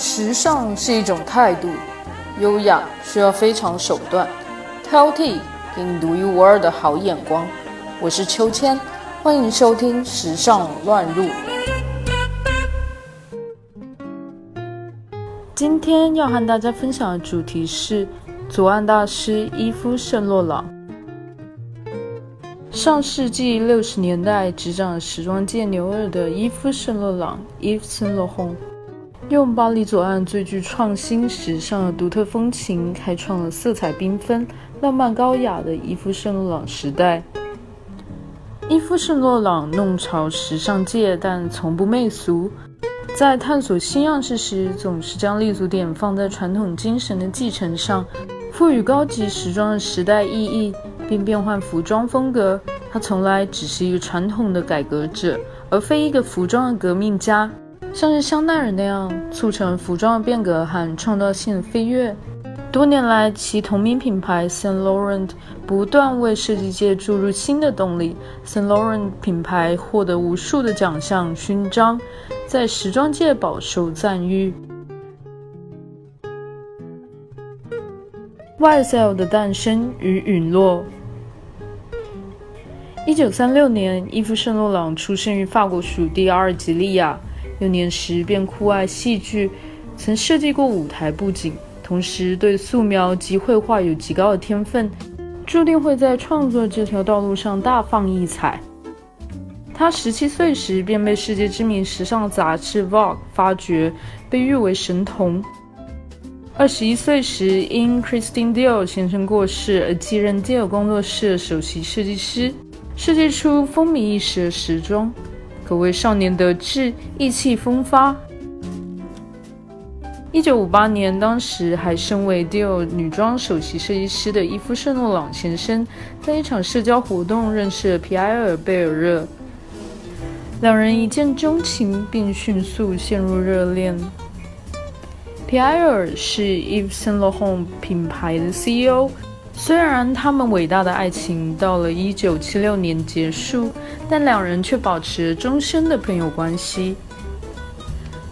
时尚是一种态度，优雅需要非常手段，挑剔给你独一无二的好眼光。我是秋千，欢迎收听《时尚乱入》。今天要和大家分享的主题是左岸大师伊夫圣洛朗。上世纪六十年代执掌时装界牛耳的伊夫圣洛朗 （Yves Saint Laurent） 用巴黎左岸最具创新、时尚的独特风情，开创了色彩缤纷、浪漫高雅的伊夫圣洛朗时代。伊夫圣洛朗弄潮时尚界，但从不媚俗。在探索新样式时，总是将立足点放在传统精神的继承上，赋予高级时装的时代意义，并变换服装风格。他从来只是一个传统的改革者，而非一个服装的革命家，像是香奈儿那样促成服装的变革和创造性的飞跃。多年来，其同名品牌 Saint Laurent 不断为设计界注入新的动力。Saint Laurent 品牌获得无数的奖项勋章，在时装界饱受赞誉。YSL 的诞生与陨落。一九三六年，伊夫圣洛朗出生于法国属地阿尔及利亚，幼年时便酷爱戏剧，曾设计过舞台布景。同时，对素描及绘画有极高的天分，注定会在创作这条道路上大放异彩。他十七岁时便被世界知名时尚杂志《Vogue》发掘，被誉为神童。二十一岁时，因 Christine Dior 先生过世而继任 Dior 工作室首席设计师，设计出风靡一时的时装，可谓少年得志，意气风发。一九五八年，当时还身为 Dior 女装首席设计师的伊夫圣洛朗先生，在一场社交活动认识了皮埃尔贝尔热，两人一见钟情，并迅速陷入热恋。皮埃尔是 iveson Laurent 品牌的 CEO，虽然他们伟大的爱情到了一九七六年结束，但两人却保持终身的朋友关系。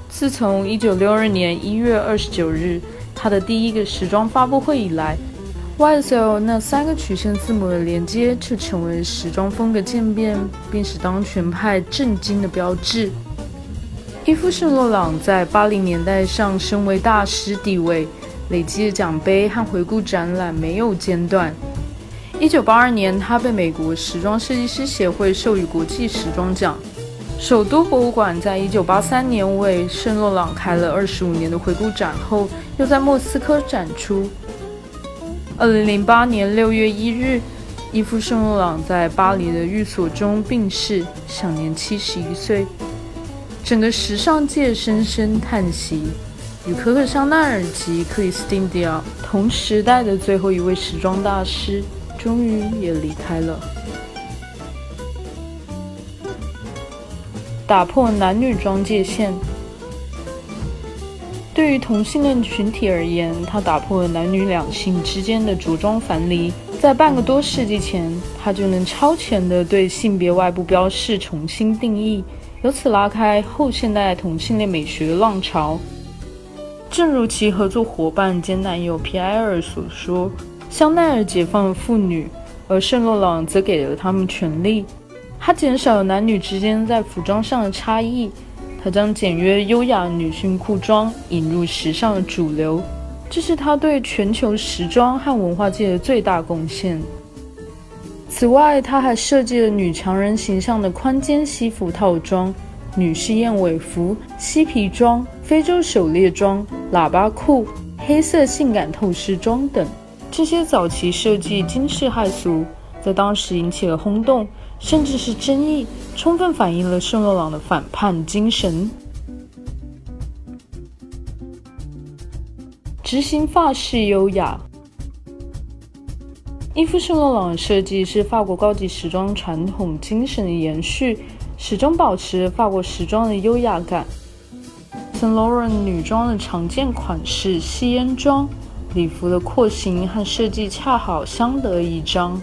自从1962年1月29日他的第一个时装发布会以来，YSL 那三个曲线字母的连接就成为时装风格渐变，并使当权派震惊的标志。伊夫圣洛朗在80年代上升为大师地位，累积的奖杯和回顾展览没有间断。1982年，他被美国时装设计师协会授予国际时装奖。首都博物馆在一九八三年为圣洛朗开了二十五年的回顾展后，又在莫斯科展出。二零零八年六月一日，伊夫圣洛朗在巴黎的寓所中病逝，享年七十一岁。整个时尚界深深叹息，与可可香奈儿及克里斯汀迪奥同时代的最后一位时装大师，终于也离开了。打破男女装界限。对于同性恋群体而言，他打破了男女两性之间的着装樊篱。在半个多世纪前，他就能超前的对性别外部标识重新定义，由此拉开后现代同性恋美学的浪潮。正如其合作伙伴兼男友皮埃尔所说：“香奈儿解放了妇女，而圣洛朗则给了他们权利。”他减少了男女之间在服装上的差异，他将简约优雅女性裤装引入时尚的主流，这是他对全球时装和文化界的最大贡献。此外，他还设计了女强人形象的宽肩西服套装、女士燕尾服、嬉皮装、非洲狩猎装、喇叭裤、黑色性感透视装等。这些早期设计惊世骇俗，在当时引起了轰动。甚至是争议，充分反映了圣洛朗的反叛精神。执行法式优雅，伊夫圣洛朗的设计是法国高级时装传统精神的延续，始终保持法国时装的优雅感。Saint Laurent 女装的常见款式吸烟装，礼服的廓形和设计恰好相得益彰。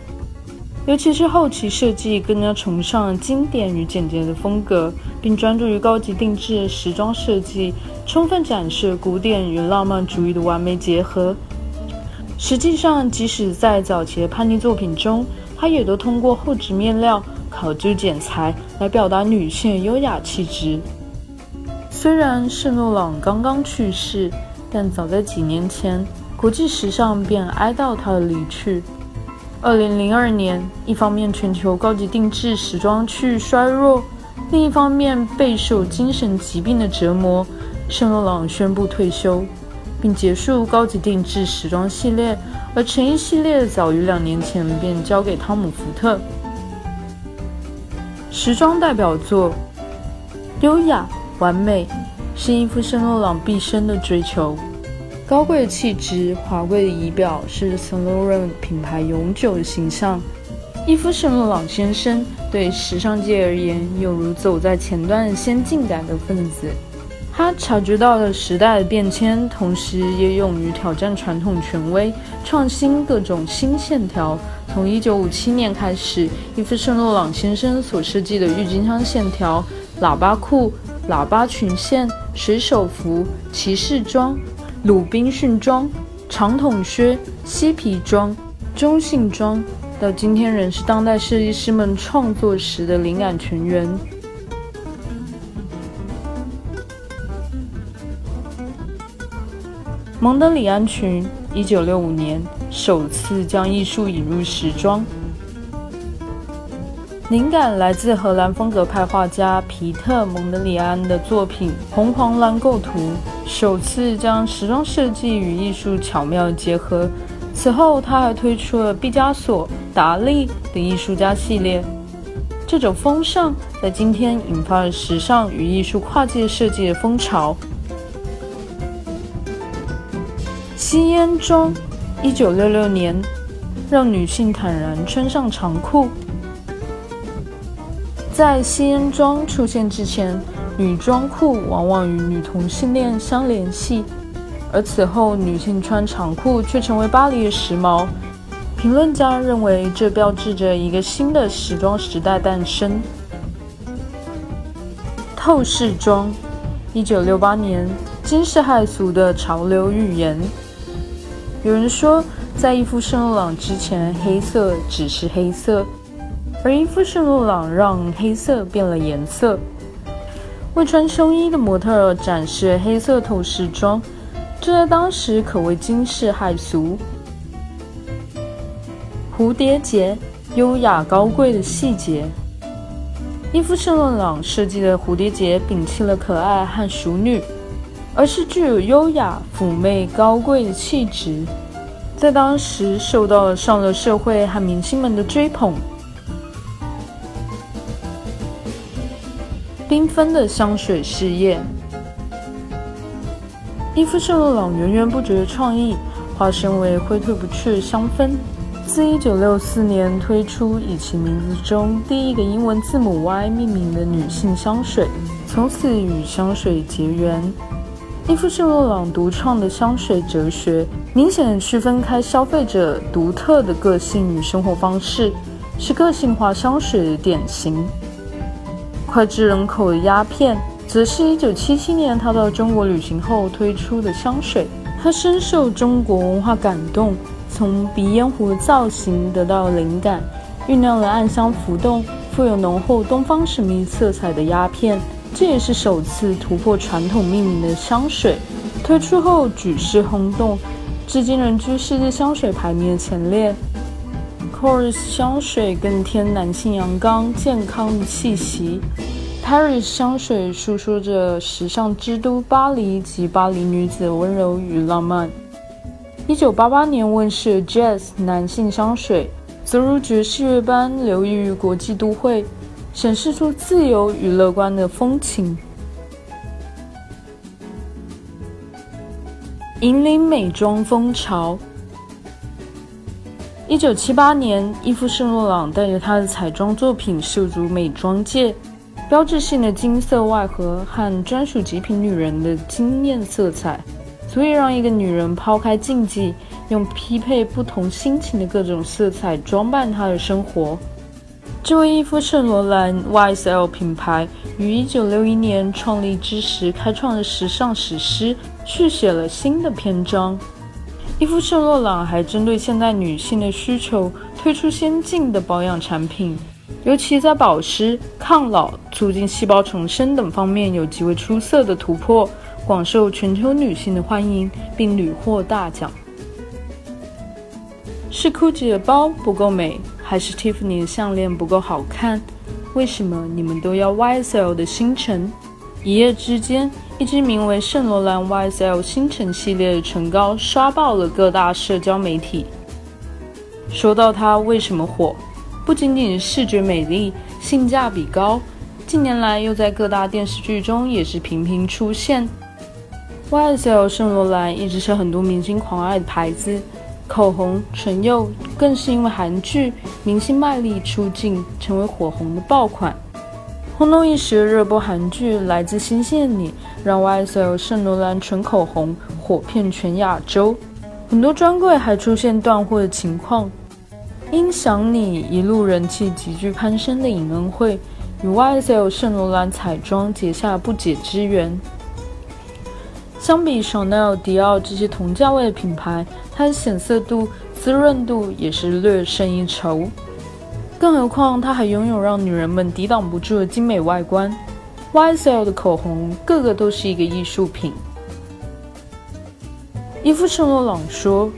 尤其是后期设计更加崇尚经典与简洁的风格，并专注于高级定制时装设计，充分展示古典与浪漫主义的完美结合。实际上，即使在早期的叛逆作品中，它也都通过厚质面料、考究剪裁来表达女性优雅气质。虽然圣洛朗刚刚去世，但早在几年前，国际时尚便哀悼他的离去。二零零二年，一方面全球高级定制时装趋于衰弱，另一方面备受精神疾病的折磨，圣洛朗宣布退休。并结束高级定制时装系列，而成衣系列早于两年前便交给汤姆·福特。时装代表作，优雅完美是伊夫·圣洛朗毕生的追求。高贵的气质、华贵的仪表是圣洛朗品牌永久的形象。伊夫·圣洛朗先生对时尚界而言，有如走在前端的先进感的分子。他察觉到了时代的变迁，同时也勇于挑战传统权威，创新各种新线条。从1957年开始，伊夫·圣洛朗先生所设计的郁金香线条、喇叭裤、喇叭裙线、水手服、骑士装、鲁滨逊装、长筒靴、嬉皮装、中性装，到今天仍是当代设计师们创作时的灵感泉源。蒙德里安裙，一九六五年首次将艺术引入时装，灵感来自荷兰风格派画家皮特·蒙德里安的作品《红黄蓝构图》，首次将时装设计与艺术巧妙结合。此后，他还推出了毕加索、达利等艺术家系列。这种风尚在今天引发了时尚与艺术跨界设计的风潮。吸烟装，一九六六年，让女性坦然穿上长裤。在吸烟装出现之前，女装裤往往与女同性恋相联系，而此后女性穿长裤却成为巴黎的时髦。评论家认为，这标志着一个新的时装时代诞生。透视装，一九六八年，惊世骇俗的潮流预言。有人说，在伊夫圣洛朗之前，黑色只是黑色，而伊夫圣洛朗让黑色变了颜色。为穿胸衣的模特展示黑色透视装，这在当时可谓惊世骇俗。蝴蝶结，优雅高贵的细节。伊夫圣洛朗设计的蝴蝶结摒弃了可爱和淑女。而是具有优雅、妩媚、高贵的气质，在当时受到了上流社会和明星们的追捧。缤纷的香水事业，伊夫圣洛朗源源不绝的创意化身为挥退不去的香氛。自1964年推出以其名字中第一个英文字母 Y 命名的女性香水，从此与香水结缘。伊夫圣洛朗独创的香水哲学，明显区分开消费者独特的个性与生活方式，是个性化香水的典型。脍炙人口的鸦片，则是一九七七年他到中国旅行后推出的香水。他深受中国文化感动，从鼻烟壶的造型得到灵感，酝酿了暗香浮动、富有浓厚东方神秘色彩的鸦片。这也是首次突破传统命名的香水，推出后举世轰动，至今仍居世界香水排名的前列。Kors 香水更添男性阳刚健康的气息，Paris 香水诉说着时尚之都巴黎及巴黎女子温柔与浪漫。一九八八年问世的 Jazz 男性香水，则如爵士乐般流溢于国际都会。显示出自由与乐观的风情，引领美妆风潮。一九七八年，伊夫圣洛朗带着他的彩妆作品涉足美妆界，标志性的金色外盒和专属极品女人的惊艳色彩，足以让一个女人抛开禁忌，用匹配不同心情的各种色彩装扮她的生活。这位伊夫圣罗兰 YSL 品牌于1961年创立之时开创的时尚史诗，续写了新的篇章。伊夫圣洛朗还针对现代女性的需求，推出先进的保养产品，尤其在保湿、抗老、促进细胞重生等方面有极为出色的突破，广受全球女性的欢迎，并屡获大奖。是 GUCCI 的包不够美，还是 Tiffany 的项链不够好看？为什么你们都要 YSL 的星辰？一夜之间，一支名为圣罗兰 YSL 星辰系列的唇膏刷爆了各大社交媒体。说到它为什么火，不仅仅视觉美丽、性价比高，近年来又在各大电视剧中也是频频出现。YSL 圣罗兰一直是很多明星狂爱的牌子，口红、唇釉更是因为韩剧明星卖力出镜，成为火红的爆款。轰动一时的热播韩剧《来自星星的你》，让 YSL 圣罗兰纯口红火遍全亚洲，很多专柜还出现断货的情况。因想你一路人气急剧攀升的尹恩惠，与 YSL 圣罗兰彩妆结下不解之缘。相比 Chanel、迪奥这些同价位的品牌，它的显色度、滋润度也是略胜一筹。更何况，它还拥有让女人们抵挡不住的精美外观。YSL 的口红个个都是一个艺术品。伊夫圣洛朗说：“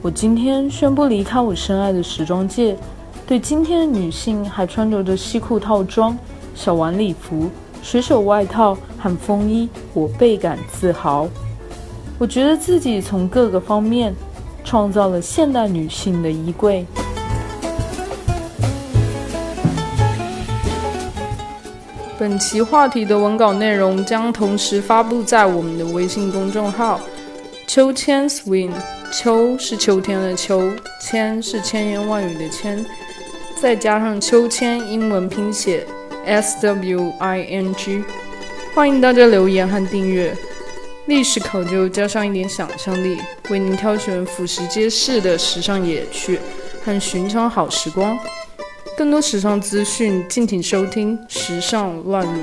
我今天宣布离开我深爱的时装界，对今天的女性还穿着着西裤套装、小晚礼服、水手外套和风衣，我倍感自豪。我觉得自己从各个方面创造了现代女性的衣柜。”本期话题的文稿内容将同时发布在我们的微信公众号“秋千 swing”。秋是秋天的秋，千是千言万语的千，再加上秋千英文拼写 S W I N G。欢迎大家留言和订阅。历史考究加上一点想象力，为您挑选俯拾皆是的时尚野趣和寻常好时光。更多时尚资讯，敬请收听《时尚乱入》。